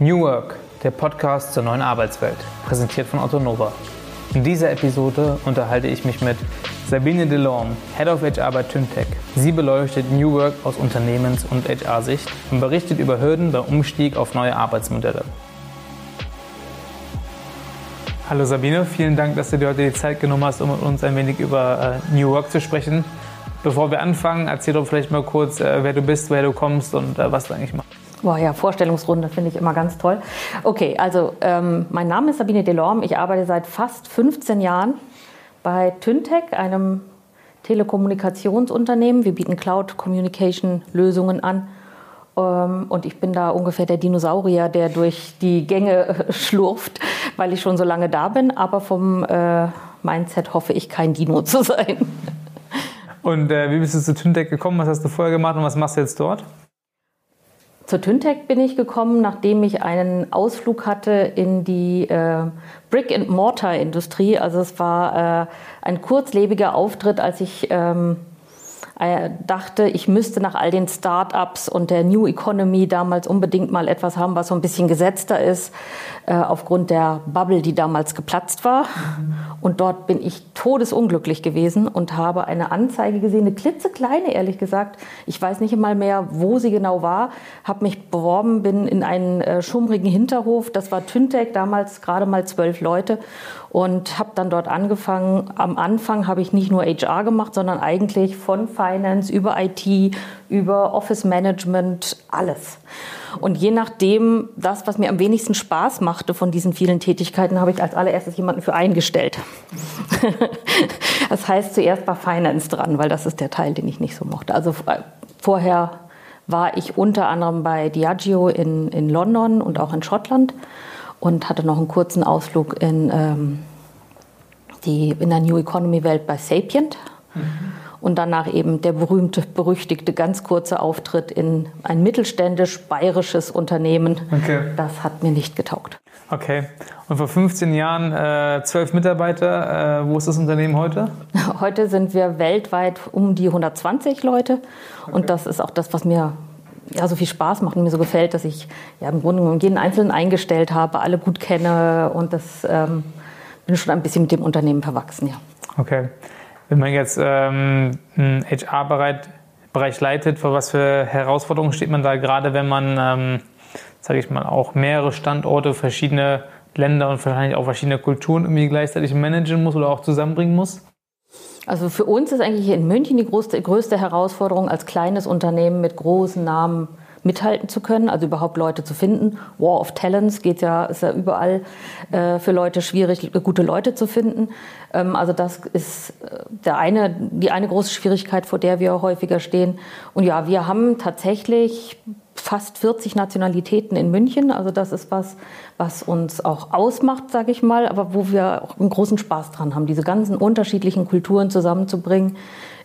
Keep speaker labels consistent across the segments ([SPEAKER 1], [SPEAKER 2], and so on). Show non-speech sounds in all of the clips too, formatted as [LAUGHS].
[SPEAKER 1] New Work, der Podcast zur neuen Arbeitswelt, präsentiert von Otto Nova. In dieser Episode unterhalte ich mich mit Sabine Delorme, Head of HR bei Tymtech. Sie beleuchtet New Work aus Unternehmens- und HR-Sicht und berichtet über Hürden beim Umstieg auf neue Arbeitsmodelle. Hallo Sabine, vielen Dank, dass du dir heute die Zeit genommen hast, um mit uns ein wenig über äh, New Work zu sprechen. Bevor wir anfangen, erzähl doch vielleicht mal kurz, äh, wer du bist, woher du kommst und äh, was du eigentlich machst.
[SPEAKER 2] Boah, ja, Vorstellungsrunde finde ich immer ganz toll. Okay, also ähm, mein Name ist Sabine Delorme. Ich arbeite seit fast 15 Jahren bei Tyntech, einem Telekommunikationsunternehmen. Wir bieten Cloud Communication Lösungen an. Ähm, und ich bin da ungefähr der Dinosaurier, der durch die Gänge schlurft, weil ich schon so lange da bin. Aber vom äh, Mindset hoffe ich, kein Dino zu sein.
[SPEAKER 1] Und äh, wie bist du zu Tyntech gekommen? Was hast du vorher gemacht und was machst du jetzt dort?
[SPEAKER 2] Zur Tyntech bin ich gekommen, nachdem ich einen Ausflug hatte in die äh, Brick-and-Mortar-Industrie. Also es war äh, ein kurzlebiger Auftritt, als ich ähm, äh, dachte, ich müsste nach all den Start-ups und der New Economy damals unbedingt mal etwas haben, was so ein bisschen gesetzter ist, äh, aufgrund der Bubble, die damals geplatzt war. Mhm. Und dort bin ich todesunglücklich gewesen und habe eine Anzeige gesehen, eine klitzekleine, ehrlich gesagt. Ich weiß nicht einmal mehr, wo sie genau war. Habe mich beworben, bin in einen äh, schummrigen Hinterhof. Das war Tyntec, damals gerade mal zwölf Leute und habe dann dort angefangen. Am Anfang habe ich nicht nur HR gemacht, sondern eigentlich von Finance über IT, über Office Management, alles. Und je nachdem, das, was mir am wenigsten Spaß machte von diesen vielen Tätigkeiten, habe ich als allererstes jemanden für eingestellt. [LAUGHS] das heißt, zuerst war Finance dran, weil das ist der Teil, den ich nicht so mochte. Also äh, vorher war ich unter anderem bei Diageo in, in London und auch in Schottland und hatte noch einen kurzen Ausflug in, ähm, die, in der New Economy Welt bei Sapient. Mhm. Und danach eben der berühmte, berüchtigte, ganz kurze Auftritt in ein mittelständisch-bayerisches Unternehmen. Okay. Das hat mir nicht getaugt.
[SPEAKER 1] Okay. Und vor 15 Jahren äh, zwölf Mitarbeiter. Äh, wo ist das Unternehmen heute?
[SPEAKER 2] Heute sind wir weltweit um die 120 Leute. Okay. Und das ist auch das, was mir ja, so viel Spaß macht und mir so gefällt, dass ich ja, im Grunde genommen jeden Einzelnen eingestellt habe, alle gut kenne und das ähm, bin schon ein bisschen mit dem Unternehmen verwachsen, ja.
[SPEAKER 1] Okay. Wenn man jetzt ähm, einen HR-Bereich leitet, vor was für Herausforderungen steht man da gerade, wenn man, ähm, sage ich mal, auch mehrere Standorte, verschiedene Länder und wahrscheinlich auch verschiedene Kulturen irgendwie gleichzeitig managen muss oder auch zusammenbringen muss?
[SPEAKER 2] Also für uns ist eigentlich in München die größte, größte Herausforderung, als kleines Unternehmen mit großen Namen mithalten zu können, also überhaupt Leute zu finden. War of Talents geht ja, ist ja überall äh, für Leute schwierig, gute Leute zu finden. Ähm, also das ist äh, der eine, die eine große Schwierigkeit, vor der wir häufiger stehen. Und ja, wir haben tatsächlich fast 40 Nationalitäten in München. Also das ist was, was uns auch ausmacht, sage ich mal, aber wo wir auch einen großen Spaß dran haben, diese ganzen unterschiedlichen Kulturen zusammenzubringen.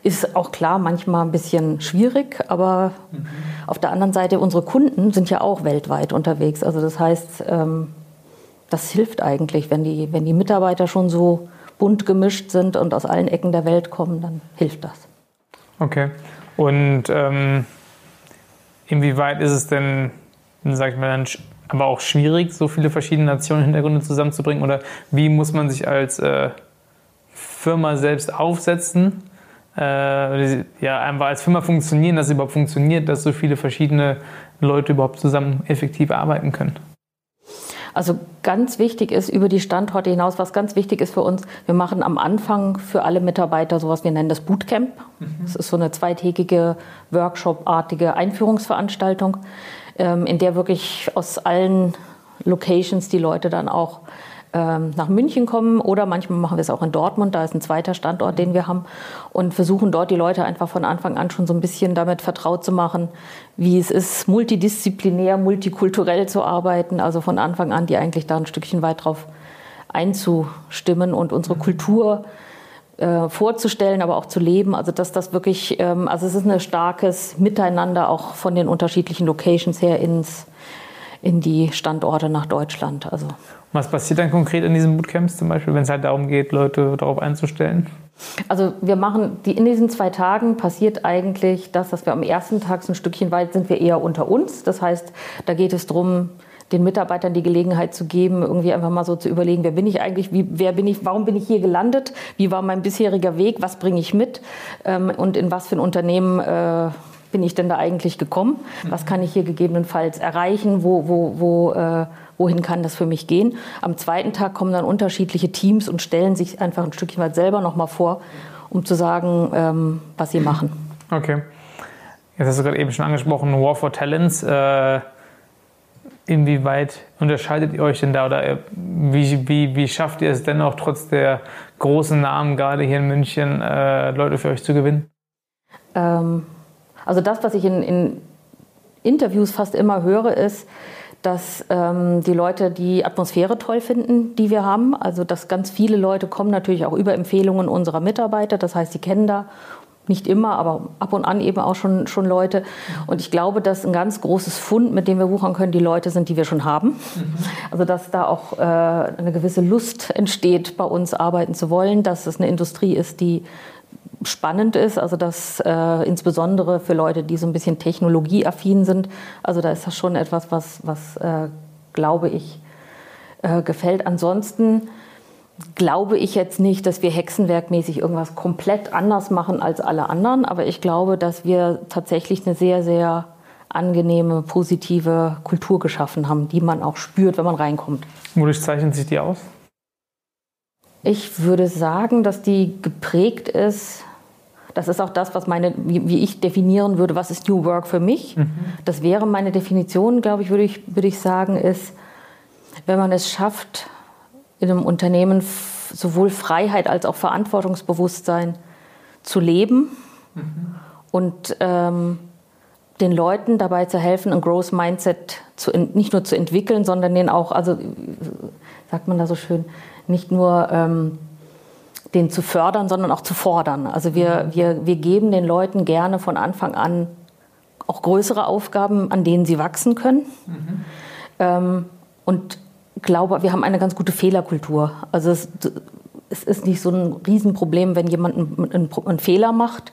[SPEAKER 2] Ist auch klar manchmal ein bisschen schwierig, aber mhm. auf der anderen Seite, unsere Kunden sind ja auch weltweit unterwegs. Also das heißt, ähm, das hilft eigentlich, wenn die, wenn die Mitarbeiter schon so bunt gemischt sind und aus allen Ecken der Welt kommen, dann hilft das.
[SPEAKER 1] Okay. Und ähm Inwieweit ist es denn, sag ich mal, dann aber auch schwierig, so viele verschiedene Nationen Hintergründe zusammenzubringen? Oder wie muss man sich als äh, Firma selbst aufsetzen? Äh, ja, einfach als Firma funktionieren, dass es überhaupt funktioniert, dass so viele verschiedene Leute überhaupt zusammen effektiv arbeiten können?
[SPEAKER 2] Also ganz wichtig ist über die Standorte hinaus, was ganz wichtig ist für uns, wir machen am Anfang für alle Mitarbeiter sowas, wir nennen das Bootcamp. Mhm. Das ist so eine zweitägige Workshop-artige Einführungsveranstaltung, ähm, in der wirklich aus allen Locations die Leute dann auch ähm, nach München kommen oder manchmal machen wir es auch in Dortmund, da ist ein zweiter Standort, den wir haben und versuchen dort die Leute einfach von Anfang an schon so ein bisschen damit vertraut zu machen, wie es ist, multidisziplinär, multikulturell zu arbeiten, also von Anfang an die eigentlich da ein Stückchen weit drauf einzustimmen und unsere Kultur äh, vorzustellen, aber auch zu leben. Also dass das wirklich, ähm, also es ist ein starkes Miteinander auch von den unterschiedlichen Locations her ins in die Standorte nach Deutschland. Also
[SPEAKER 1] was passiert dann konkret in diesen Bootcamps zum Beispiel, wenn es halt darum geht, Leute darauf einzustellen?
[SPEAKER 2] Also wir machen, die, in diesen zwei Tagen passiert eigentlich das, dass wir am ersten Tag so ein Stückchen weit sind wir eher unter uns. Das heißt, da geht es darum, den Mitarbeitern die Gelegenheit zu geben, irgendwie einfach mal so zu überlegen, wer bin ich eigentlich, wie, wer bin ich, warum bin ich hier gelandet, wie war mein bisheriger Weg, was bringe ich mit ähm, und in was für ein Unternehmen äh, bin ich denn da eigentlich gekommen, was kann ich hier gegebenenfalls erreichen, wo, wo, wo, äh, wohin kann das für mich gehen. Am zweiten Tag kommen dann unterschiedliche Teams und stellen sich einfach ein Stückchen weit selber nochmal vor, um zu sagen, ähm, was sie machen.
[SPEAKER 1] Okay. Jetzt hast du gerade eben schon angesprochen, War for Talents. Äh, inwieweit unterscheidet ihr euch denn da oder äh, wie, wie, wie schafft ihr es dennoch trotz der großen Namen gerade hier in München äh, Leute für euch zu gewinnen?
[SPEAKER 2] Ähm, also das, was ich in, in, Interviews fast immer höre, ist, dass ähm, die Leute die Atmosphäre toll finden, die wir haben. Also dass ganz viele Leute kommen natürlich auch über Empfehlungen unserer Mitarbeiter. Das heißt, sie kennen da nicht immer, aber ab und an eben auch schon, schon Leute. Und ich glaube, dass ein ganz großes Fund, mit dem wir wuchern können, die Leute sind, die wir schon haben. Also dass da auch äh, eine gewisse Lust entsteht, bei uns arbeiten zu wollen, dass es eine Industrie ist, die spannend ist, also dass äh, insbesondere für Leute, die so ein bisschen technologieaffin sind, also da ist das schon etwas, was, was äh, glaube ich, äh, gefällt. Ansonsten glaube ich jetzt nicht, dass wir hexenwerkmäßig irgendwas komplett anders machen als alle anderen, aber ich glaube, dass wir tatsächlich eine sehr, sehr angenehme, positive Kultur geschaffen haben, die man auch spürt, wenn man reinkommt.
[SPEAKER 1] Wodurch zeichnen sich die aus?
[SPEAKER 2] Ich würde sagen, dass die geprägt ist. Das ist auch das, was meine, wie, wie ich definieren würde, was ist New Work für mich. Mhm. Das wäre meine Definition, glaube ich, würde ich, würde ich sagen, ist, wenn man es schafft, in einem Unternehmen sowohl Freiheit als auch Verantwortungsbewusstsein zu leben mhm. und ähm, den Leuten dabei zu helfen, ein Growth Mindset zu, nicht nur zu entwickeln, sondern den auch, also sagt man da so schön, nicht nur ähm, den zu fördern, sondern auch zu fordern. Also wir, mhm. wir, wir geben den Leuten gerne von Anfang an auch größere Aufgaben, an denen sie wachsen können. Mhm. Ähm, und glaube, wir haben eine ganz gute Fehlerkultur. Also es, es ist nicht so ein Riesenproblem, wenn jemand einen, einen, einen Fehler macht,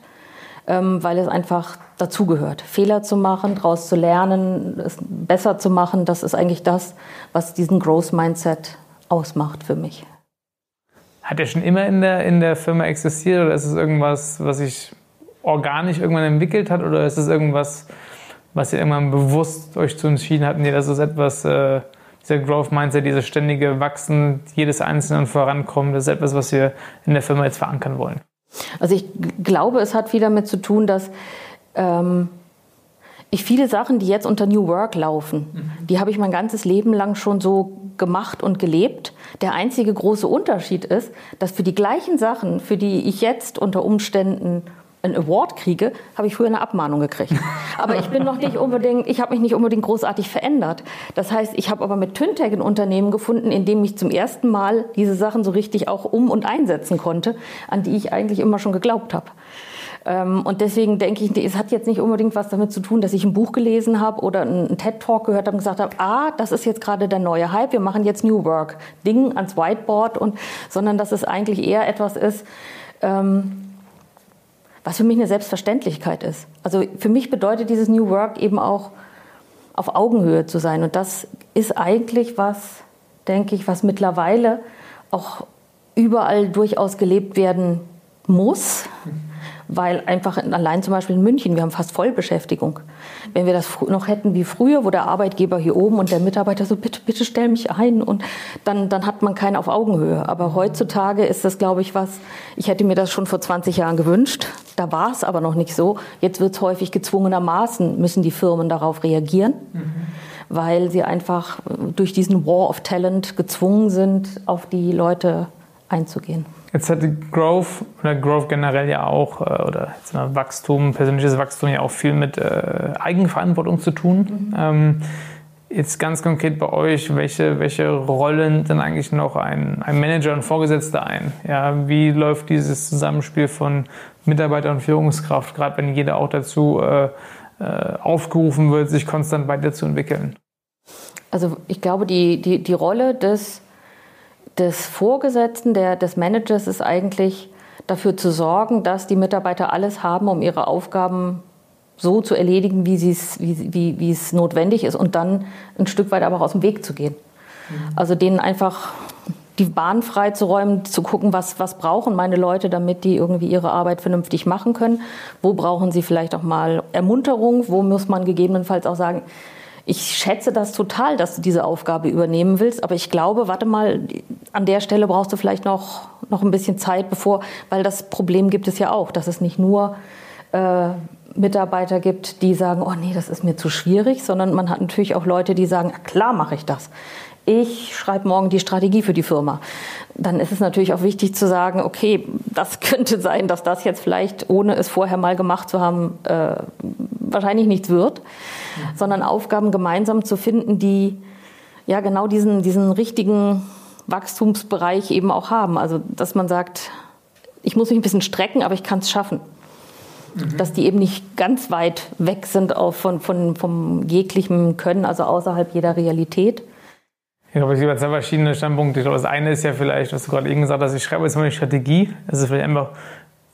[SPEAKER 2] ähm, weil es einfach dazugehört. Fehler zu machen, daraus zu lernen, es besser zu machen, das ist eigentlich das, was diesen Growth Mindset ausmacht für mich.
[SPEAKER 1] Hat er schon immer in der, in der Firma existiert oder ist es irgendwas, was sich organisch irgendwann entwickelt hat oder ist es irgendwas, was ihr irgendwann bewusst euch zu entschieden habt, nee, das ist etwas, äh, dieser Growth Mindset, dieses ständige Wachsen jedes Einzelnen vorankommen, das ist etwas, was wir in der Firma jetzt verankern wollen?
[SPEAKER 2] Also ich glaube, es hat viel damit zu tun, dass ähm, ich viele Sachen, die jetzt unter New Work laufen, mhm. die habe ich mein ganzes Leben lang schon so gemacht und gelebt. Der einzige große Unterschied ist, dass für die gleichen Sachen, für die ich jetzt unter Umständen einen Award kriege, habe ich früher eine Abmahnung gekriegt. [LAUGHS] Aber ich bin noch nicht unbedingt, ich habe mich nicht unbedingt großartig verändert. Das heißt, ich habe aber mit Tyntech ein Unternehmen gefunden, in dem ich zum ersten Mal diese Sachen so richtig auch um und einsetzen konnte, an die ich eigentlich immer schon geglaubt habe. Ähm, und deswegen denke ich, es hat jetzt nicht unbedingt was damit zu tun, dass ich ein Buch gelesen habe oder einen TED-Talk gehört habe und gesagt habe, ah, das ist jetzt gerade der neue Hype, wir machen jetzt New Work, Ding ans Whiteboard, und, sondern dass es eigentlich eher etwas ist, ähm, was für mich eine Selbstverständlichkeit ist. Also für mich bedeutet dieses New Work eben auch auf Augenhöhe zu sein. Und das ist eigentlich was, denke ich, was mittlerweile auch überall durchaus gelebt werden muss weil einfach allein zum Beispiel in München, wir haben fast Vollbeschäftigung. Wenn wir das noch hätten wie früher, wo der Arbeitgeber hier oben und der Mitarbeiter so, bitte, bitte stell mich ein und dann, dann hat man keinen auf Augenhöhe. Aber heutzutage ist das, glaube ich, was, ich hätte mir das schon vor 20 Jahren gewünscht. Da war es aber noch nicht so. Jetzt wird es häufig gezwungenermaßen, müssen die Firmen darauf reagieren. Mhm weil sie einfach durch diesen War of Talent gezwungen sind, auf die Leute einzugehen.
[SPEAKER 1] Jetzt hat Growth oder Growth generell ja auch, äh, oder Wachstum, persönliches Wachstum ja auch viel mit äh, Eigenverantwortung zu tun. Mhm. Ähm, jetzt ganz konkret bei euch, welche, welche Rollen denn eigentlich noch ein, ein Manager und Vorgesetzter ein? Ja, wie läuft dieses Zusammenspiel von Mitarbeiter und Führungskraft, gerade wenn jeder auch dazu äh, äh, aufgerufen wird, sich konstant weiterzuentwickeln?
[SPEAKER 2] Also ich glaube, die, die, die Rolle des des Vorgesetzten, der, des Managers ist eigentlich dafür zu sorgen, dass die Mitarbeiter alles haben, um ihre Aufgaben so zu erledigen, wie, wie, wie, wie es notwendig ist und dann ein Stück weit aber auch aus dem Weg zu gehen. Mhm. Also denen einfach die Bahn freizuräumen, zu gucken, was, was brauchen meine Leute, damit die irgendwie ihre Arbeit vernünftig machen können. Wo brauchen sie vielleicht auch mal Ermunterung? Wo muss man gegebenenfalls auch sagen, ich schätze das total, dass du diese Aufgabe übernehmen willst, aber ich glaube, warte mal, an der Stelle brauchst du vielleicht noch, noch ein bisschen Zeit, bevor, weil das Problem gibt es ja auch, dass es nicht nur äh, Mitarbeiter gibt, die sagen, oh nee, das ist mir zu schwierig, sondern man hat natürlich auch Leute, die sagen, klar mache ich das. Ich schreibe morgen die Strategie für die Firma. Dann ist es natürlich auch wichtig zu sagen, okay, das [LAUGHS] könnte sein, dass das jetzt vielleicht, ohne es vorher mal gemacht zu haben, äh, wahrscheinlich nichts wird, mhm. sondern Aufgaben gemeinsam zu finden, die ja genau diesen, diesen richtigen Wachstumsbereich eben auch haben. Also, dass man sagt, ich muss mich ein bisschen strecken, aber ich kann es schaffen. Mhm. Dass die eben nicht ganz weit weg sind auch von, von, vom jeglichen Können, also außerhalb jeder Realität.
[SPEAKER 1] Ich glaube, es gibt zwei verschiedene Standpunkte. Ich glaube, das eine ist ja vielleicht, was du gerade eben gesagt hast, ich schreibe jetzt mal eine Strategie. Das ist vielleicht einfach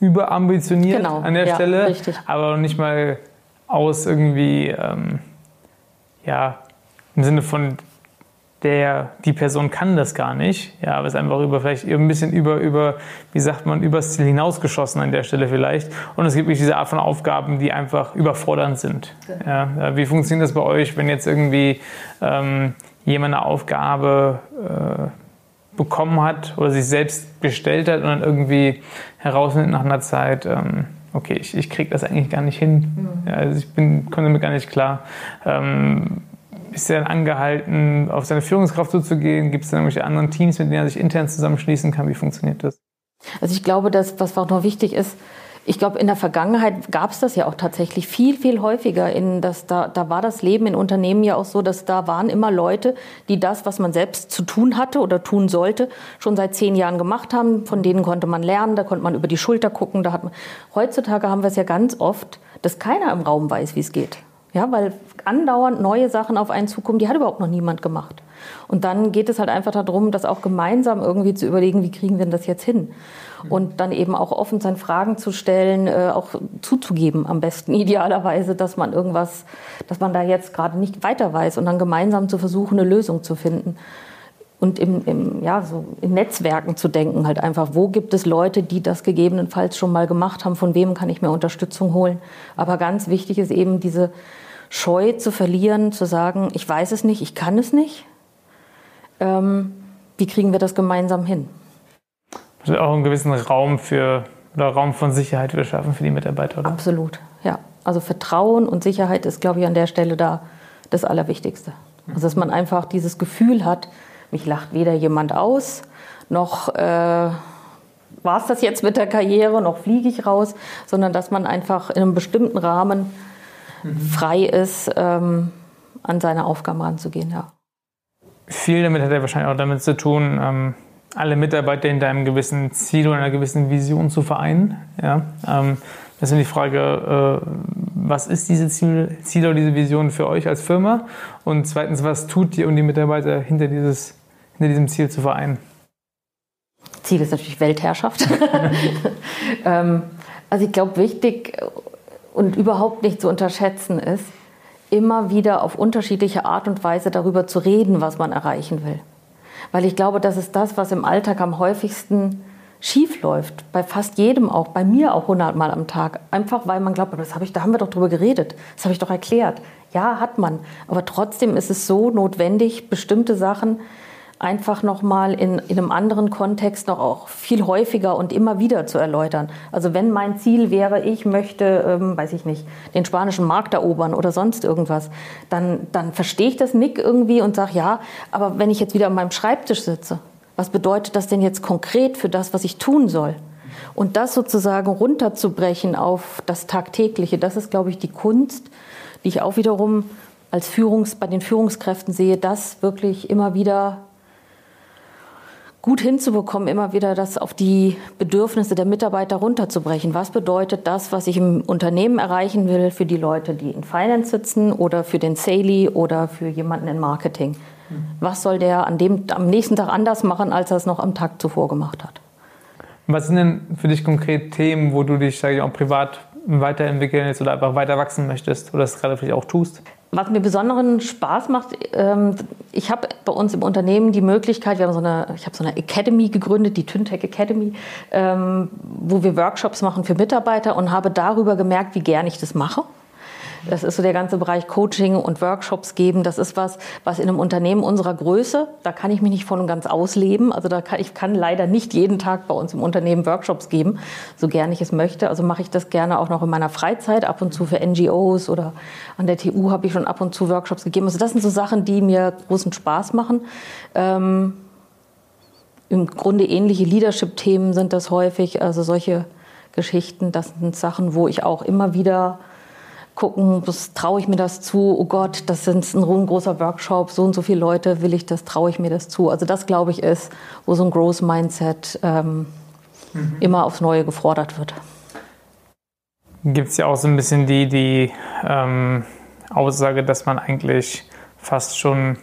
[SPEAKER 1] überambitioniert genau, an der ja, Stelle, richtig. aber nicht mal aus irgendwie, ähm, ja, im Sinne von der, die Person kann das gar nicht, ja, aber es ist einfach über, vielleicht ein bisschen über, über, wie sagt man, übers Ziel hinausgeschossen an der Stelle vielleicht. Und es gibt wirklich diese Art von Aufgaben, die einfach überfordernd sind. Ja, wie funktioniert das bei euch, wenn jetzt irgendwie ähm, jemand eine Aufgabe äh, bekommen hat oder sich selbst gestellt hat und dann irgendwie herausnimmt nach einer Zeit, ähm, okay, ich, ich kriege das eigentlich gar nicht hin. Mhm. Ja, also ich bin, komme damit gar nicht klar. Ähm, ist er angehalten, auf seine Führungskraft zuzugehen? Gibt es dann irgendwelche anderen Teams, mit denen er sich intern zusammenschließen kann? Wie funktioniert das?
[SPEAKER 2] Also ich glaube, dass, was auch noch wichtig ist, ich glaube, in der Vergangenheit gab es das ja auch tatsächlich viel, viel häufiger. In das, da, da war das Leben in Unternehmen ja auch so, dass da waren immer Leute, die das, was man selbst zu tun hatte oder tun sollte, schon seit zehn Jahren gemacht haben. Von denen konnte man lernen, da konnte man über die Schulter gucken. Da hat man, heutzutage haben wir es ja ganz oft, dass keiner im Raum weiß, wie es geht. Ja, weil andauernd neue Sachen auf einen zukommen, die hat überhaupt noch niemand gemacht. Und dann geht es halt einfach darum, das auch gemeinsam irgendwie zu überlegen, wie kriegen wir denn das jetzt hin? Und dann eben auch offen sein, Fragen zu stellen, äh, auch zuzugeben am besten, [LAUGHS] idealerweise, dass man irgendwas, dass man da jetzt gerade nicht weiter weiß und dann gemeinsam zu versuchen, eine Lösung zu finden und im, im, ja, so in Netzwerken zu denken, halt einfach, wo gibt es Leute, die das gegebenenfalls schon mal gemacht haben, von wem kann ich mir Unterstützung holen. Aber ganz wichtig ist eben diese Scheu zu verlieren, zu sagen, ich weiß es nicht, ich kann es nicht. Ähm, wie kriegen wir das gemeinsam hin?
[SPEAKER 1] Also auch einen gewissen Raum für oder Raum von Sicherheit wir schaffen für die Mitarbeiter, oder?
[SPEAKER 2] Absolut, ja. Also Vertrauen und Sicherheit ist, glaube ich, an der Stelle da das Allerwichtigste. Also dass man einfach dieses Gefühl hat, mich lacht weder jemand aus, noch äh, war es das jetzt mit der Karriere, noch fliege ich raus, sondern dass man einfach in einem bestimmten Rahmen frei ist, ähm, an seine Aufgaben ranzugehen. Ja.
[SPEAKER 1] Viel damit hat er wahrscheinlich auch damit zu tun, ähm, alle Mitarbeiter hinter einem gewissen Ziel oder einer gewissen Vision zu vereinen. Ja? Ähm, das ist die Frage, äh, was ist diese Ziel, Ziel oder diese Vision für euch als Firma? Und zweitens, was tut ihr, um die Mitarbeiter hinter, dieses, hinter diesem Ziel zu vereinen?
[SPEAKER 2] Ziel ist natürlich Weltherrschaft. [LAUGHS] ähm, also ich glaube, wichtig und überhaupt nicht zu unterschätzen ist, immer wieder auf unterschiedliche Art und Weise darüber zu reden, was man erreichen will. Weil ich glaube, das ist das, was im Alltag am häufigsten schief läuft. Bei fast jedem auch, bei mir auch hundertmal am Tag. Einfach weil man glaubt, das hab ich, da haben wir doch drüber geredet, das habe ich doch erklärt. Ja, hat man. Aber trotzdem ist es so notwendig, bestimmte Sachen einfach nochmal in, in einem anderen Kontext noch auch viel häufiger und immer wieder zu erläutern. Also wenn mein Ziel wäre, ich möchte, ähm, weiß ich nicht, den spanischen Markt erobern oder sonst irgendwas, dann, dann verstehe ich das Nick irgendwie und sage, ja, aber wenn ich jetzt wieder an meinem Schreibtisch sitze, was bedeutet das denn jetzt konkret für das, was ich tun soll? Und das sozusagen runterzubrechen auf das Tagtägliche, das ist, glaube ich, die Kunst, die ich auch wiederum als Führungs, bei den Führungskräften sehe, das wirklich immer wieder gut hinzubekommen, immer wieder das auf die Bedürfnisse der Mitarbeiter runterzubrechen. Was bedeutet das, was ich im Unternehmen erreichen will für die Leute, die in Finance sitzen oder für den Saley oder für jemanden in Marketing? Was soll der an dem, am nächsten Tag anders machen, als er es noch am Tag zuvor gemacht hat?
[SPEAKER 1] Was sind denn für dich konkret Themen, wo du dich, sage ich auch privat weiterentwickeln willst oder einfach weiter wachsen möchtest oder es gerade vielleicht auch tust?
[SPEAKER 2] Was mir besonderen Spaß macht, ähm, ich habe bei uns im Unternehmen die Möglichkeit, wir haben so eine, ich habe so eine Academy gegründet, die Tyntech Academy, ähm, wo wir Workshops machen für Mitarbeiter und habe darüber gemerkt, wie gern ich das mache. Das ist so der ganze Bereich Coaching und Workshops geben. Das ist was, was in einem Unternehmen unserer Größe, da kann ich mich nicht voll und ganz ausleben. Also da kann, ich kann leider nicht jeden Tag bei uns im Unternehmen Workshops geben, so gern ich es möchte. Also mache ich das gerne auch noch in meiner Freizeit, ab und zu für NGOs oder an der TU habe ich schon ab und zu Workshops gegeben. Also das sind so Sachen, die mir großen Spaß machen. Ähm, Im Grunde ähnliche Leadership-Themen sind das häufig, also solche Geschichten. Das sind Sachen, wo ich auch immer wieder gucken, was traue ich mir das zu? Oh Gott, das ist ein großer Workshop, so und so viele Leute will ich das, traue ich mir das zu? Also das glaube ich ist, wo so ein Growth Mindset ähm, mhm. immer aufs Neue gefordert wird.
[SPEAKER 1] Gibt es ja auch so ein bisschen die, die ähm, Aussage, dass man eigentlich fast schon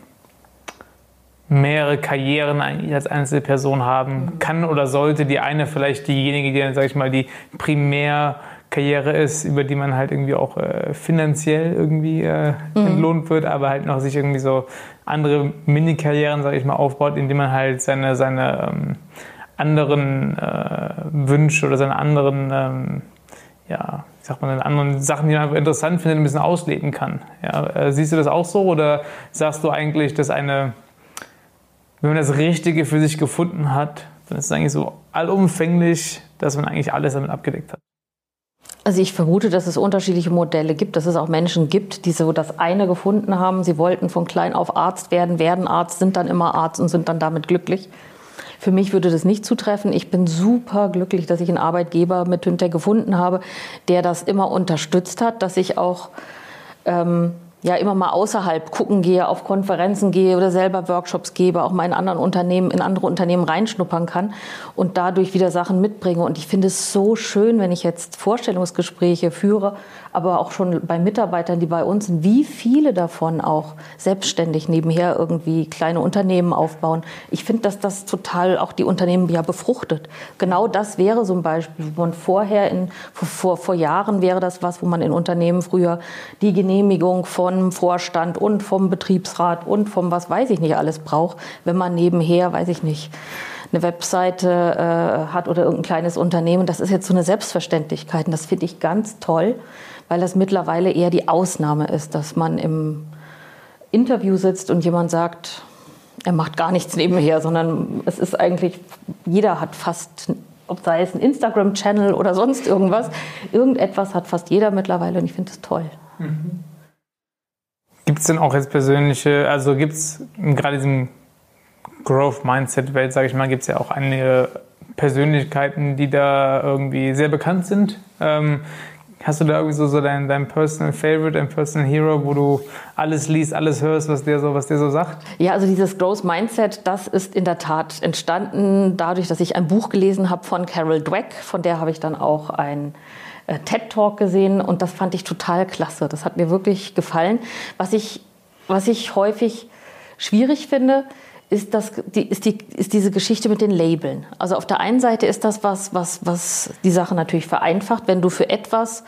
[SPEAKER 1] mehrere Karrieren als Einzelperson haben mhm. kann oder sollte. Die eine vielleicht diejenige, die dann, sage ich mal, die primär Karriere ist, über die man halt irgendwie auch äh, finanziell irgendwie äh, mhm. entlohnt wird, aber halt noch sich irgendwie so andere Mini-Karrieren, sage ich mal, aufbaut, indem man halt seine, seine ähm, anderen äh, Wünsche oder seine anderen, ähm, ja, wie sagt man, anderen Sachen, die man einfach interessant findet, ein bisschen ausleben kann. Ja, äh, siehst du das auch so oder sagst du eigentlich, dass eine, wenn man das Richtige für sich gefunden hat, dann ist es eigentlich so allumfänglich, dass man eigentlich alles damit abgedeckt hat?
[SPEAKER 2] Also ich vermute, dass es unterschiedliche Modelle gibt, dass es auch Menschen gibt, die so das eine gefunden haben. Sie wollten von klein auf Arzt werden, werden Arzt, sind dann immer Arzt und sind dann damit glücklich. Für mich würde das nicht zutreffen. Ich bin super glücklich, dass ich einen Arbeitgeber mit Tüntec gefunden habe, der das immer unterstützt hat, dass ich auch ähm, ja immer mal außerhalb gucken gehe, auf Konferenzen gehe oder selber Workshops gebe, auch mal in anderen Unternehmen, in andere Unternehmen reinschnuppern kann und dadurch wieder Sachen mitbringe. Und ich finde es so schön, wenn ich jetzt Vorstellungsgespräche führe, aber auch schon bei Mitarbeitern, die bei uns sind, wie viele davon auch selbstständig nebenher irgendwie kleine Unternehmen aufbauen. Ich finde, dass das total auch die Unternehmen ja befruchtet. Genau das wäre so ein Beispiel, wo man vorher in, vor, vor Jahren wäre das was, wo man in Unternehmen früher die Genehmigung von Vorstand und vom Betriebsrat und vom was weiß ich nicht alles braucht, wenn man nebenher, weiß ich nicht, eine Webseite äh, hat oder irgendein kleines Unternehmen. Das ist jetzt so eine Selbstverständlichkeit und das finde ich ganz toll weil das mittlerweile eher die Ausnahme ist, dass man im Interview sitzt und jemand sagt, er macht gar nichts nebenher, sondern es ist eigentlich, jeder hat fast, ob sei es ein Instagram-Channel oder sonst irgendwas, irgendetwas hat fast jeder mittlerweile und ich finde es toll. Mhm.
[SPEAKER 1] Gibt es denn auch jetzt persönliche, also gibt es gerade diesem Growth-Mindset-Welt, sage ich mal, gibt es ja auch einige Persönlichkeiten, die da irgendwie sehr bekannt sind. Ähm, Hast du da irgendwie so, so dein, dein Personal Favorite, dein Personal Hero, wo du alles liest, alles hörst, was der so, was der so sagt?
[SPEAKER 2] Ja, also dieses Growth Mindset, das ist in der Tat entstanden dadurch, dass ich ein Buch gelesen habe von Carol Dweck. Von der habe ich dann auch ein TED Talk gesehen und das fand ich total klasse. Das hat mir wirklich gefallen. Was ich, was ich häufig schwierig finde, ist, das, die, ist, die, ist diese Geschichte mit den Labeln. Also auf der einen Seite ist das was, was, was die Sache natürlich vereinfacht, wenn du für etwas,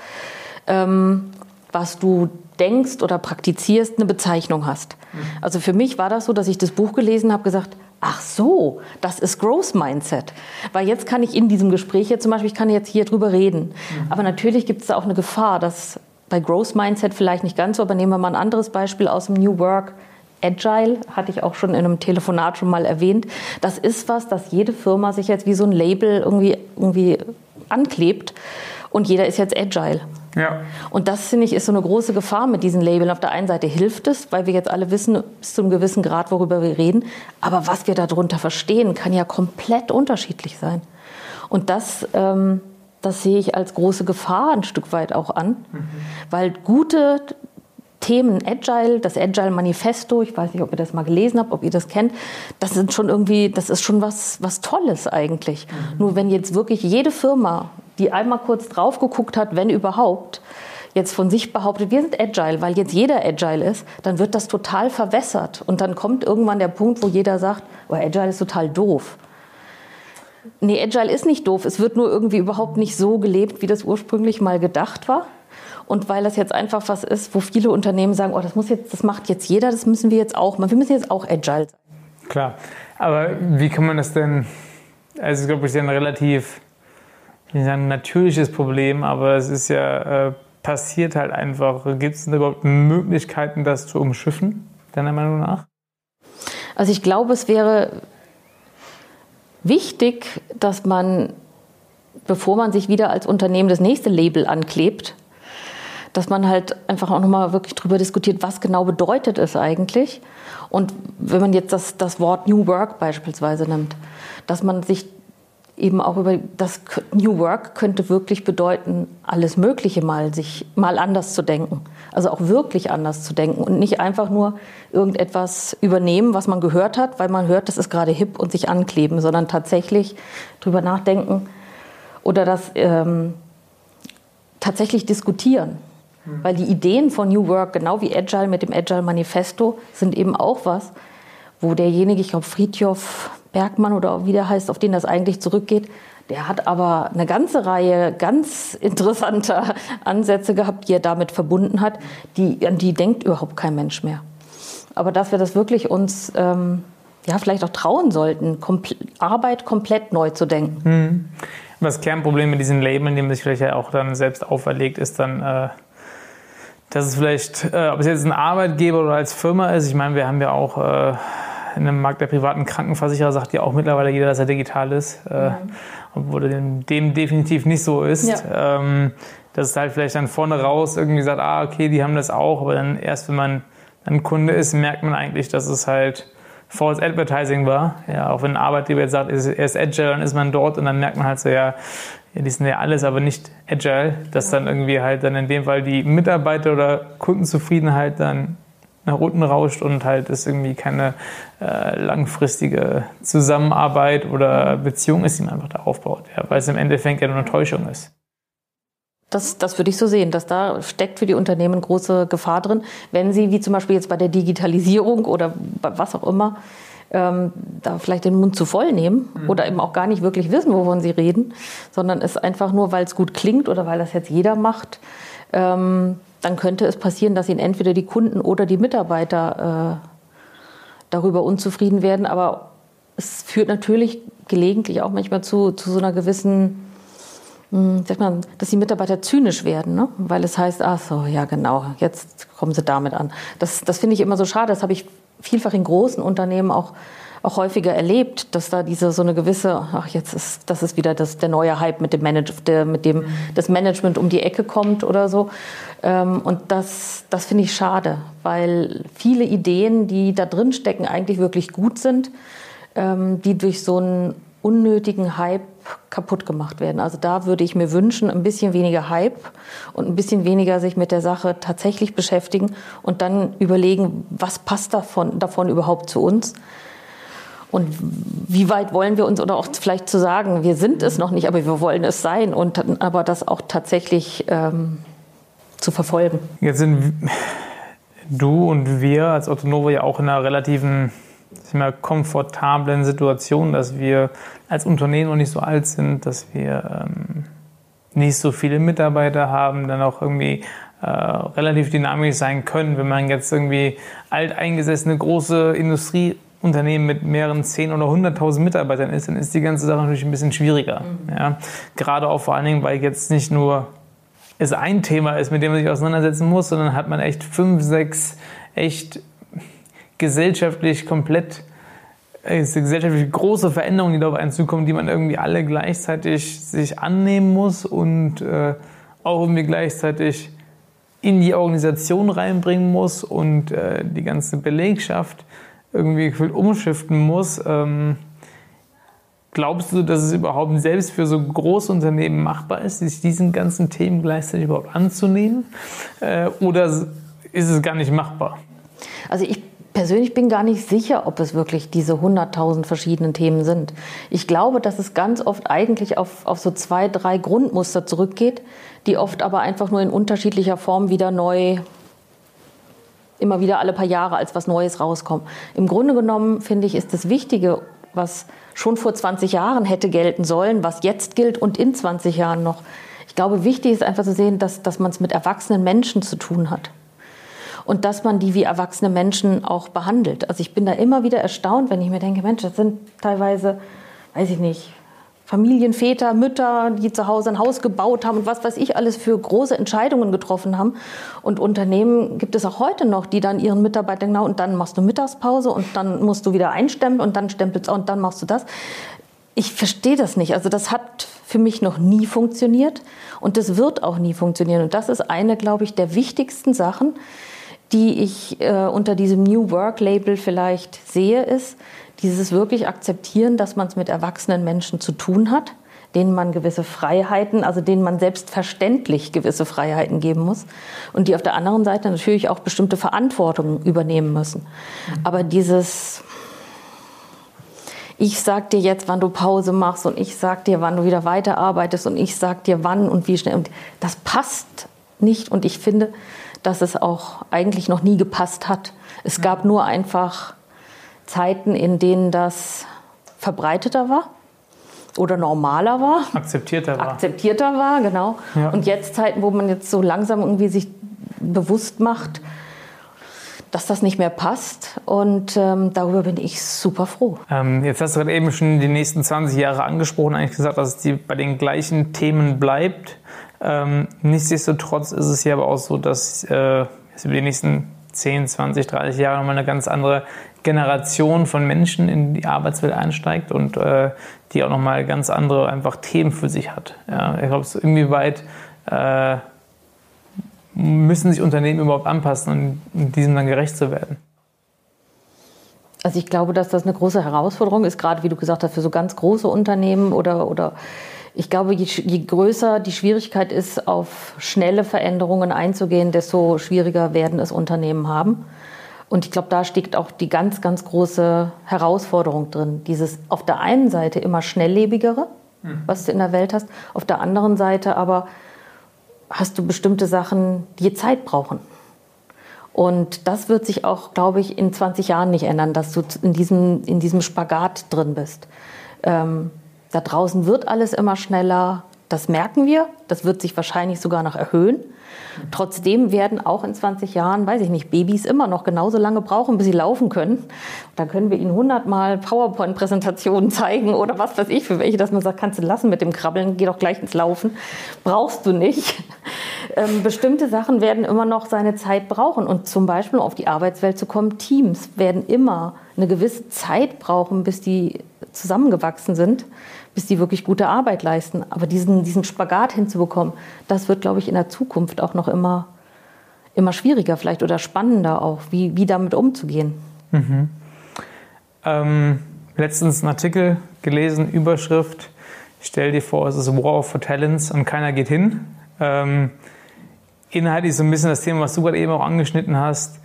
[SPEAKER 2] ähm, was du denkst oder praktizierst, eine Bezeichnung hast. Mhm. Also für mich war das so, dass ich das Buch gelesen habe, gesagt, ach so, das ist Growth Mindset. Weil jetzt kann ich in diesem Gespräch jetzt zum Beispiel, ich kann jetzt hier drüber reden. Mhm. Aber natürlich gibt es da auch eine Gefahr, dass bei Growth Mindset vielleicht nicht ganz so, aber nehmen wir mal ein anderes Beispiel aus dem New Work Agile, hatte ich auch schon in einem Telefonat schon mal erwähnt. Das ist was, dass jede Firma sich jetzt wie so ein Label irgendwie, irgendwie anklebt und jeder ist jetzt Agile. Ja. Und das, finde ich, ist so eine große Gefahr mit diesen Labeln. Auf der einen Seite hilft es, weil wir jetzt alle wissen, bis zu einem gewissen Grad, worüber wir reden. Aber was wir darunter verstehen, kann ja komplett unterschiedlich sein. Und das, ähm, das sehe ich als große Gefahr ein Stück weit auch an, mhm. weil gute Themen Agile, das Agile Manifesto, ich weiß nicht, ob ihr das mal gelesen habt, ob ihr das kennt, das sind schon irgendwie, das ist schon was, was Tolles eigentlich. Mhm. Nur wenn jetzt wirklich jede Firma, die einmal kurz drauf geguckt hat, wenn überhaupt, jetzt von sich behauptet, wir sind agile, weil jetzt jeder agile ist, dann wird das total verwässert. Und dann kommt irgendwann der Punkt, wo jeder sagt, oh, agile ist total doof. Nee, Agile ist nicht doof. Es wird nur irgendwie überhaupt nicht so gelebt, wie das ursprünglich mal gedacht war. Und weil das jetzt einfach was ist, wo viele Unternehmen sagen, oh, das muss jetzt, das macht jetzt jeder, das müssen wir jetzt auch machen. Wir müssen jetzt auch agile sein.
[SPEAKER 1] Klar. Aber wie kann man das denn, also ich glaube, es ist ja ein relativ, ich sagen, natürliches Problem, aber es ist ja, äh, passiert halt einfach. Gibt es überhaupt Möglichkeiten, das zu umschiffen, deiner Meinung nach?
[SPEAKER 2] Also ich glaube, es wäre wichtig, dass man, bevor man sich wieder als Unternehmen das nächste Label anklebt, dass man halt einfach auch nochmal wirklich drüber diskutiert, was genau bedeutet es eigentlich. Und wenn man jetzt das, das Wort New Work beispielsweise nimmt, dass man sich eben auch über das New Work könnte wirklich bedeuten, alles Mögliche mal sich mal anders zu denken. Also auch wirklich anders zu denken und nicht einfach nur irgendetwas übernehmen, was man gehört hat, weil man hört, das ist gerade hip und sich ankleben, sondern tatsächlich drüber nachdenken oder das ähm, tatsächlich diskutieren. Mhm. Weil die Ideen von New Work, genau wie Agile mit dem Agile Manifesto, sind eben auch was, wo derjenige, ich glaube Friedhof Bergmann oder wie der heißt, auf den das eigentlich zurückgeht, der hat aber eine ganze Reihe ganz interessanter [LAUGHS] Ansätze gehabt, die er damit verbunden hat, die, an die denkt überhaupt kein Mensch mehr. Aber dass wir das wirklich uns ähm, ja, vielleicht auch trauen sollten, Kompl Arbeit komplett neu zu denken. Mhm.
[SPEAKER 1] Das Kernproblem mit diesen Labeln, die man sich vielleicht ja auch dann selbst auferlegt, ist dann, äh, dass es vielleicht, äh, ob es jetzt ein Arbeitgeber oder als Firma ist, ich meine, wir haben ja auch äh, in einem Markt der privaten Krankenversicherer sagt ja auch mittlerweile jeder, dass er digital ist, äh, obwohl dem, dem, definitiv nicht so ist. Ja. Ähm, dass es halt vielleicht dann vorne raus irgendwie sagt, ah, okay, die haben das auch, aber dann erst, wenn man ein Kunde ist, merkt man eigentlich, dass es halt False Advertising war. Ja, auch wenn ein Arbeitgeber jetzt sagt, er ist Agile, dann ist man dort und dann merkt man halt so, ja, ja, die sind ja alles, aber nicht agile, dass dann irgendwie halt dann in dem Fall die Mitarbeiter oder Kundenzufriedenheit dann nach unten rauscht und halt es irgendwie keine äh, langfristige Zusammenarbeit oder Beziehung ist, die man einfach da aufbaut, ja, weil es im Endeffekt ja nur eine Täuschung ist.
[SPEAKER 2] Das, das würde ich so sehen, dass da steckt für die Unternehmen große Gefahr drin, wenn sie, wie zum Beispiel jetzt bei der Digitalisierung oder was auch immer, ähm, da vielleicht den Mund zu voll nehmen mhm. oder eben auch gar nicht wirklich wissen, wovon sie reden, sondern es einfach nur, weil es gut klingt oder weil das jetzt jeder macht, ähm, dann könnte es passieren, dass ihnen entweder die Kunden oder die Mitarbeiter äh, darüber unzufrieden werden. Aber es führt natürlich gelegentlich auch manchmal zu, zu so einer gewissen, mh, hm, sagt man, dass die Mitarbeiter zynisch werden, ne? weil es heißt, ach so, ja genau, jetzt kommen sie damit an. Das, das finde ich immer so schade. Das habe ich vielfach in großen Unternehmen auch auch häufiger erlebt, dass da diese so eine gewisse, ach jetzt ist das ist wieder das, der neue Hype mit dem Manage, der, mit dem das Management um die Ecke kommt oder so. Ähm, und das, das finde ich schade, weil viele Ideen, die da drin stecken, eigentlich wirklich gut sind, ähm, die durch so einen unnötigen Hype kaputt gemacht werden. Also da würde ich mir wünschen, ein bisschen weniger Hype und ein bisschen weniger sich mit der Sache tatsächlich beschäftigen und dann überlegen, was passt davon, davon überhaupt zu uns. Und wie weit wollen wir uns, oder auch vielleicht zu sagen, wir sind es noch nicht, aber wir wollen es sein und aber das auch tatsächlich ähm, zu verfolgen.
[SPEAKER 1] Jetzt sind du und wir als Otto ja auch in einer relativen mal, komfortablen Situation, dass wir als Unternehmen noch nicht so alt sind, dass wir ähm, nicht so viele Mitarbeiter haben, dann auch irgendwie äh, relativ dynamisch sein können. Wenn man jetzt irgendwie alteingesessene große Industrie Unternehmen mit mehreren zehn oder hunderttausend Mitarbeitern ist, dann ist die ganze Sache natürlich ein bisschen schwieriger. Mhm. Ja? Gerade auch vor allen Dingen, weil jetzt nicht nur es ein Thema ist, mit dem man sich auseinandersetzen muss, sondern hat man echt fünf, sechs echt gesellschaftlich komplett äh, gesellschaftlich große Veränderungen, die darauf einen zukommen, die man irgendwie alle gleichzeitig sich annehmen muss und äh, auch irgendwie gleichzeitig in die Organisation reinbringen muss und äh, die ganze Belegschaft irgendwie gefühlt umschiften muss. Ähm, glaubst du, dass es überhaupt selbst für so große Unternehmen machbar ist, sich diesen ganzen Themen gleichzeitig überhaupt anzunehmen? Äh, oder ist es gar nicht machbar?
[SPEAKER 2] Also ich persönlich bin gar nicht sicher, ob es wirklich diese 100.000 verschiedenen Themen sind. Ich glaube, dass es ganz oft eigentlich auf, auf so zwei, drei Grundmuster zurückgeht, die oft aber einfach nur in unterschiedlicher Form wieder neu immer wieder alle paar Jahre als was Neues rauskommen. Im Grunde genommen finde ich, ist das Wichtige was schon vor 20 Jahren hätte gelten sollen, was jetzt gilt und in 20 Jahren noch. Ich glaube, wichtig ist einfach zu sehen, dass, dass man es mit erwachsenen Menschen zu tun hat. Und dass man die wie erwachsene Menschen auch behandelt. Also ich bin da immer wieder erstaunt, wenn ich mir denke, Mensch, das sind teilweise, weiß ich nicht, Familienväter, Mütter, die zu Hause ein Haus gebaut haben und was weiß ich alles für große Entscheidungen getroffen haben. Und Unternehmen gibt es auch heute noch, die dann ihren Mitarbeitern genau und dann machst du Mittagspause und dann musst du wieder einstempeln und dann stempelst und dann machst du das. Ich verstehe das nicht. Also das hat für mich noch nie funktioniert und das wird auch nie funktionieren. Und das ist eine, glaube ich, der wichtigsten Sachen, die ich äh, unter diesem New Work Label vielleicht sehe, ist, dieses wirklich akzeptieren, dass man es mit erwachsenen Menschen zu tun hat, denen man gewisse Freiheiten, also denen man selbstverständlich gewisse Freiheiten geben muss und die auf der anderen Seite natürlich auch bestimmte Verantwortung übernehmen müssen. Aber dieses ich sag dir jetzt, wann du Pause machst und ich sag dir, wann du wieder weiterarbeitest und ich sag dir, wann und wie schnell. Und das passt nicht und ich finde, dass es auch eigentlich noch nie gepasst hat. Es gab nur einfach Zeiten, in denen das verbreiteter war oder normaler war.
[SPEAKER 1] Akzeptierter war.
[SPEAKER 2] Akzeptierter war, genau. Ja. Und jetzt Zeiten, wo man jetzt so langsam irgendwie sich bewusst macht, dass das nicht mehr passt. Und ähm, darüber bin ich super froh.
[SPEAKER 1] Ähm, jetzt hast du gerade eben schon die nächsten 20 Jahre angesprochen, eigentlich gesagt, dass es die bei den gleichen Themen bleibt. Ähm, nichtsdestotrotz ist es ja aber auch so, dass äh, es über die nächsten 10, 20, 30 Jahre nochmal eine ganz andere Generation von Menschen in die Arbeitswelt einsteigt und äh, die auch nochmal ganz andere einfach Themen für sich hat. Ja, ich glaube, so inwieweit äh, müssen sich Unternehmen überhaupt anpassen, um diesem dann gerecht zu werden?
[SPEAKER 2] Also ich glaube, dass das eine große Herausforderung ist, gerade wie du gesagt hast, für so ganz große Unternehmen oder, oder ich glaube, je, je, größer die Schwierigkeit ist, auf schnelle Veränderungen einzugehen, desto schwieriger werden es Unternehmen haben. Und ich glaube, da steckt auch die ganz, ganz große Herausforderung drin. Dieses auf der einen Seite immer schnelllebigere, mhm. was du in der Welt hast, auf der anderen Seite aber hast du bestimmte Sachen, die Zeit brauchen. Und das wird sich auch, glaube ich, in 20 Jahren nicht ändern, dass du in diesem, in diesem Spagat drin bist. Ähm, da draußen wird alles immer schneller. Das merken wir. Das wird sich wahrscheinlich sogar noch erhöhen. Trotzdem werden auch in 20 Jahren, weiß ich nicht, Babys immer noch genauso lange brauchen, bis sie laufen können. Da können wir ihnen hundertmal PowerPoint-Präsentationen zeigen oder was weiß ich für welche, dass man sagt, kannst du lassen mit dem Krabbeln, geh doch gleich ins Laufen. Brauchst du nicht. Ähm, bestimmte Sachen werden immer noch seine Zeit brauchen. Und zum Beispiel, auf die Arbeitswelt zu kommen, Teams werden immer eine gewisse Zeit brauchen, bis die zusammengewachsen sind bis die wirklich gute Arbeit leisten. Aber diesen, diesen Spagat hinzubekommen, das wird, glaube ich, in der Zukunft auch noch immer, immer schwieriger vielleicht oder spannender auch, wie, wie damit umzugehen. Mhm.
[SPEAKER 1] Ähm, letztens einen Artikel gelesen, Überschrift, stell dir vor, es ist War for Talents und keiner geht hin. Ähm, inhaltlich so ein bisschen das Thema, was du gerade eben auch angeschnitten hast.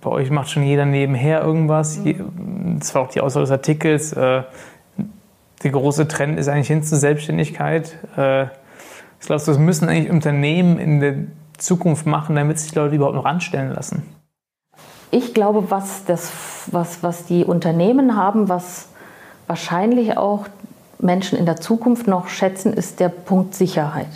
[SPEAKER 1] Bei euch macht schon jeder nebenher irgendwas. Mhm. Das war auch die Aussage des Artikels. Äh, der große Trend ist eigentlich hin zur Selbstständigkeit. Äh, ich glaube, das müssen eigentlich Unternehmen in der Zukunft machen, damit sich Leute überhaupt noch anstellen lassen.
[SPEAKER 2] Ich glaube, was, das, was, was die Unternehmen haben, was wahrscheinlich auch Menschen in der Zukunft noch schätzen, ist der Punkt Sicherheit.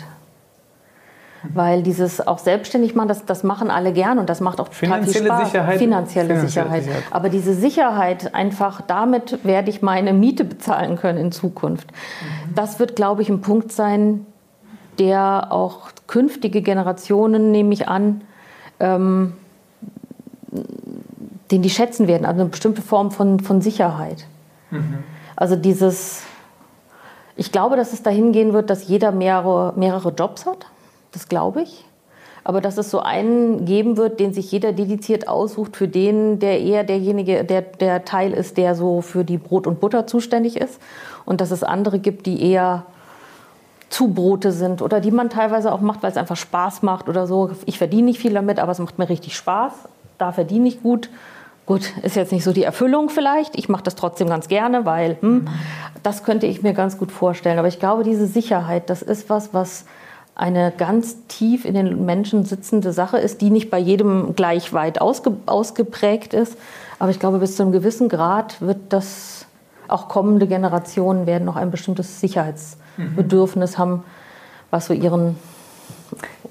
[SPEAKER 2] Weil dieses auch selbstständig machen, das, das machen alle gern und das macht auch
[SPEAKER 1] total viel Spaß. Sicherheit,
[SPEAKER 2] finanzielle, finanzielle Sicherheit. Sicherheit. Aber diese Sicherheit, einfach damit werde ich meine Miete bezahlen können in Zukunft. Mhm. Das wird, glaube ich, ein Punkt sein, der auch künftige Generationen, nehme ich an, ähm, den die schätzen werden. Also eine bestimmte Form von, von Sicherheit. Mhm. Also dieses, ich glaube, dass es dahin gehen wird, dass jeder mehrere, mehrere Jobs hat das glaube ich. Aber dass es so einen geben wird, den sich jeder dediziert aussucht, für den der eher derjenige, der, der Teil ist, der so für die Brot und Butter zuständig ist. Und dass es andere gibt, die eher zu Brote sind oder die man teilweise auch macht, weil es einfach Spaß macht oder so. Ich verdiene nicht viel damit, aber es macht mir richtig Spaß. Da verdiene ich gut. Gut, ist jetzt nicht so die Erfüllung vielleicht. Ich mache das trotzdem ganz gerne, weil hm, das könnte ich mir ganz gut vorstellen. Aber ich glaube, diese Sicherheit, das ist was, was eine ganz tief in den Menschen sitzende Sache ist, die nicht bei jedem gleich weit ausge, ausgeprägt ist. Aber ich glaube, bis zu einem gewissen Grad wird das auch kommende Generationen werden noch ein bestimmtes Sicherheitsbedürfnis mhm. haben, was so ihren.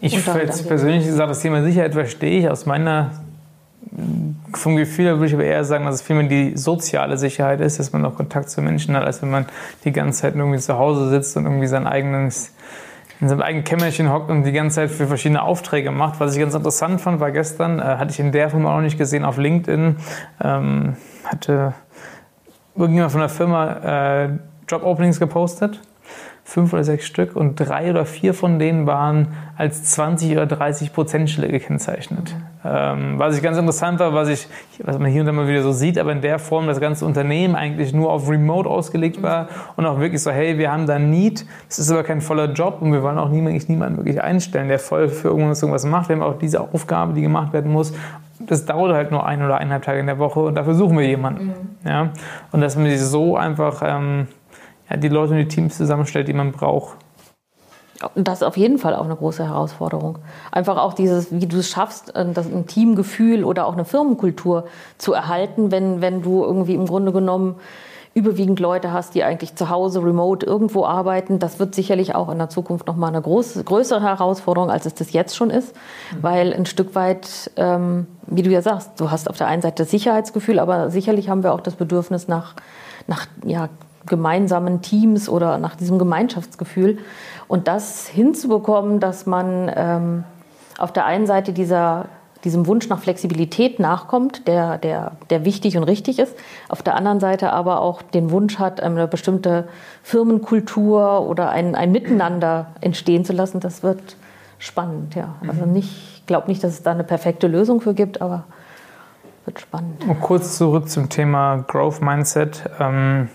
[SPEAKER 1] Ich persönlich gesagt, das Thema Sicherheit verstehe ich aus meiner vom Gefühl her würde ich aber eher sagen, dass es vielmehr die soziale Sicherheit ist, dass man noch Kontakt zu Menschen hat, als wenn man die ganze Zeit irgendwie zu Hause sitzt und irgendwie sein eigenes in seinem eigenen Kämmerchen hockt und die ganze Zeit für verschiedene Aufträge macht. Was ich ganz interessant fand, war gestern, äh, hatte ich in der Firma auch nicht gesehen, auf LinkedIn ähm, hatte irgendjemand von der Firma äh, Job-Openings gepostet fünf oder sechs Stück und drei oder vier von denen waren als 20 oder 30 Prozent Stelle gekennzeichnet. Ähm, was ich ganz interessant war, was, ich, was man hier und da mal wieder so sieht, aber in der Form das ganze Unternehmen eigentlich nur auf Remote ausgelegt war und auch wirklich so, hey, wir haben da Need, es ist aber kein voller Job und wir wollen auch niemanden, niemanden wirklich einstellen, der voll für irgendwas, irgendwas macht. Wir haben auch diese Aufgabe, die gemacht werden muss das dauert halt nur ein oder eineinhalb Tage in der Woche und dafür suchen wir jemanden. Mhm. Ja? Und dass man sich so einfach ähm, ja, die Leute und die Teams zusammenstellt, die man braucht.
[SPEAKER 2] Das ist auf jeden Fall auch eine große Herausforderung. Einfach auch dieses, wie du es schaffst, äh, das ein Teamgefühl oder auch eine Firmenkultur zu erhalten, wenn, wenn du irgendwie im Grunde genommen überwiegend Leute hast, die eigentlich zu Hause remote irgendwo arbeiten. Das wird sicherlich auch in der Zukunft nochmal eine große, größere Herausforderung, als es das jetzt schon ist. Mhm. Weil ein Stück weit, ähm, wie du ja sagst, du hast auf der einen Seite das Sicherheitsgefühl, aber sicherlich haben wir auch das Bedürfnis nach, nach ja, gemeinsamen Teams oder nach diesem Gemeinschaftsgefühl. Und das hinzubekommen, dass man ähm, auf der einen Seite dieser, diesem Wunsch nach Flexibilität nachkommt, der, der, der wichtig und richtig ist, auf der anderen Seite aber auch den Wunsch hat, eine bestimmte Firmenkultur oder ein, ein Miteinander entstehen zu lassen, das wird spannend. Ja. Also mhm. nicht, ich glaube nicht, dass es da eine perfekte Lösung für gibt, aber wird spannend.
[SPEAKER 1] Und kurz zurück zum Thema Growth Mindset. Ähm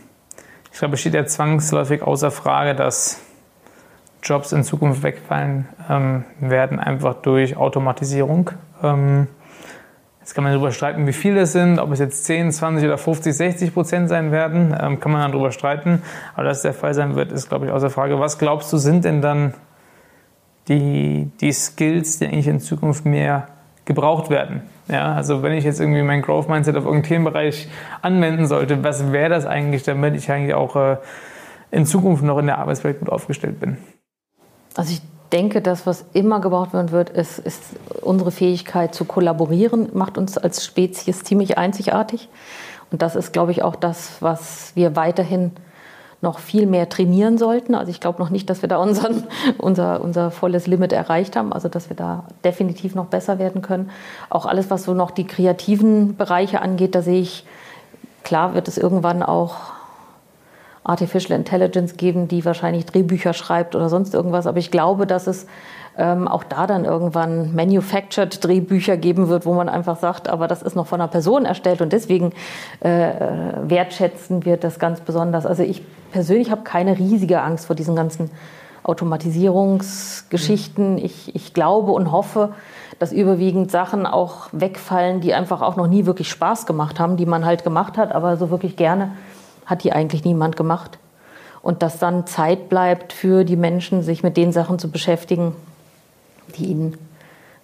[SPEAKER 1] ich glaube, es steht ja zwangsläufig außer Frage, dass Jobs in Zukunft wegfallen ähm, werden, einfach durch Automatisierung. Ähm, jetzt kann man darüber streiten, wie viele es sind, ob es jetzt 10, 20 oder 50, 60 Prozent sein werden, ähm, kann man dann darüber streiten. Aber dass es der Fall sein wird, ist, glaube ich, außer Frage. Was glaubst du, sind denn dann die, die Skills, die eigentlich in Zukunft mehr gebraucht werden. Ja, also wenn ich jetzt irgendwie mein Growth Mindset auf irgendeinen Themenbereich anwenden sollte, was wäre das eigentlich, damit ich eigentlich auch äh, in Zukunft noch in der Arbeitswelt gut aufgestellt bin?
[SPEAKER 2] Also ich denke, das, was immer gebraucht werden wird, ist, ist unsere Fähigkeit zu kollaborieren, macht uns als Spezies ziemlich einzigartig. Und das ist, glaube ich, auch das, was wir weiterhin noch viel mehr trainieren sollten. Also ich glaube noch nicht, dass wir da unseren, [LAUGHS] unser, unser volles Limit erreicht haben, also dass wir da definitiv noch besser werden können. Auch alles, was so noch die kreativen Bereiche angeht, da sehe ich, klar wird es irgendwann auch Artificial Intelligence geben, die wahrscheinlich Drehbücher schreibt oder sonst irgendwas. Aber ich glaube, dass es ähm, auch da dann irgendwann manufactured Drehbücher geben wird, wo man einfach sagt, aber das ist noch von einer Person erstellt und deswegen äh, wertschätzen wir das ganz besonders. Also ich persönlich habe keine riesige Angst vor diesen ganzen Automatisierungsgeschichten. Mhm. Ich, ich glaube und hoffe, dass überwiegend Sachen auch wegfallen, die einfach auch noch nie wirklich Spaß gemacht haben, die man halt gemacht hat, aber so wirklich gerne hat die eigentlich niemand gemacht. Und dass dann Zeit bleibt für die Menschen, sich mit den Sachen zu beschäftigen, die ihnen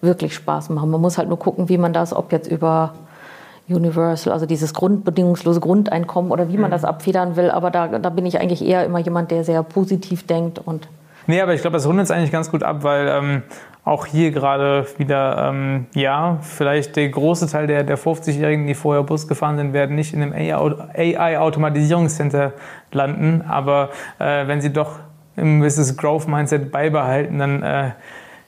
[SPEAKER 2] wirklich Spaß machen. Man muss halt nur gucken, wie man das, ob jetzt über Universal, also dieses grundbedingungslose Grundeinkommen oder wie man mhm. das abfedern will. Aber da, da bin ich eigentlich eher immer jemand, der sehr positiv denkt und
[SPEAKER 1] Nee, aber ich glaube, das rundet es eigentlich ganz gut ab, weil ähm, auch hier gerade wieder, ähm, ja, vielleicht der große Teil der, der 50-Jährigen, die vorher Bus gefahren sind, werden nicht in einem AI-Automatisierungscenter landen. Aber äh, wenn sie doch ein gewisses Growth-Mindset beibehalten, dann äh,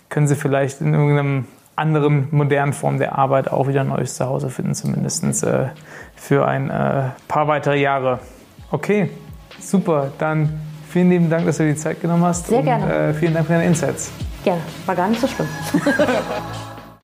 [SPEAKER 1] können sie vielleicht in irgendeinem anderen modernen Form der Arbeit auch wieder ein neues Zuhause finden, zumindest äh, für ein äh, paar weitere Jahre. Okay, super. Dann vielen lieben Dank, dass du dir die Zeit genommen hast.
[SPEAKER 2] Sehr gerne.
[SPEAKER 1] Und, äh, vielen Dank für deine Insights.
[SPEAKER 2] Gerne, war gar nicht so schlimm. [LAUGHS]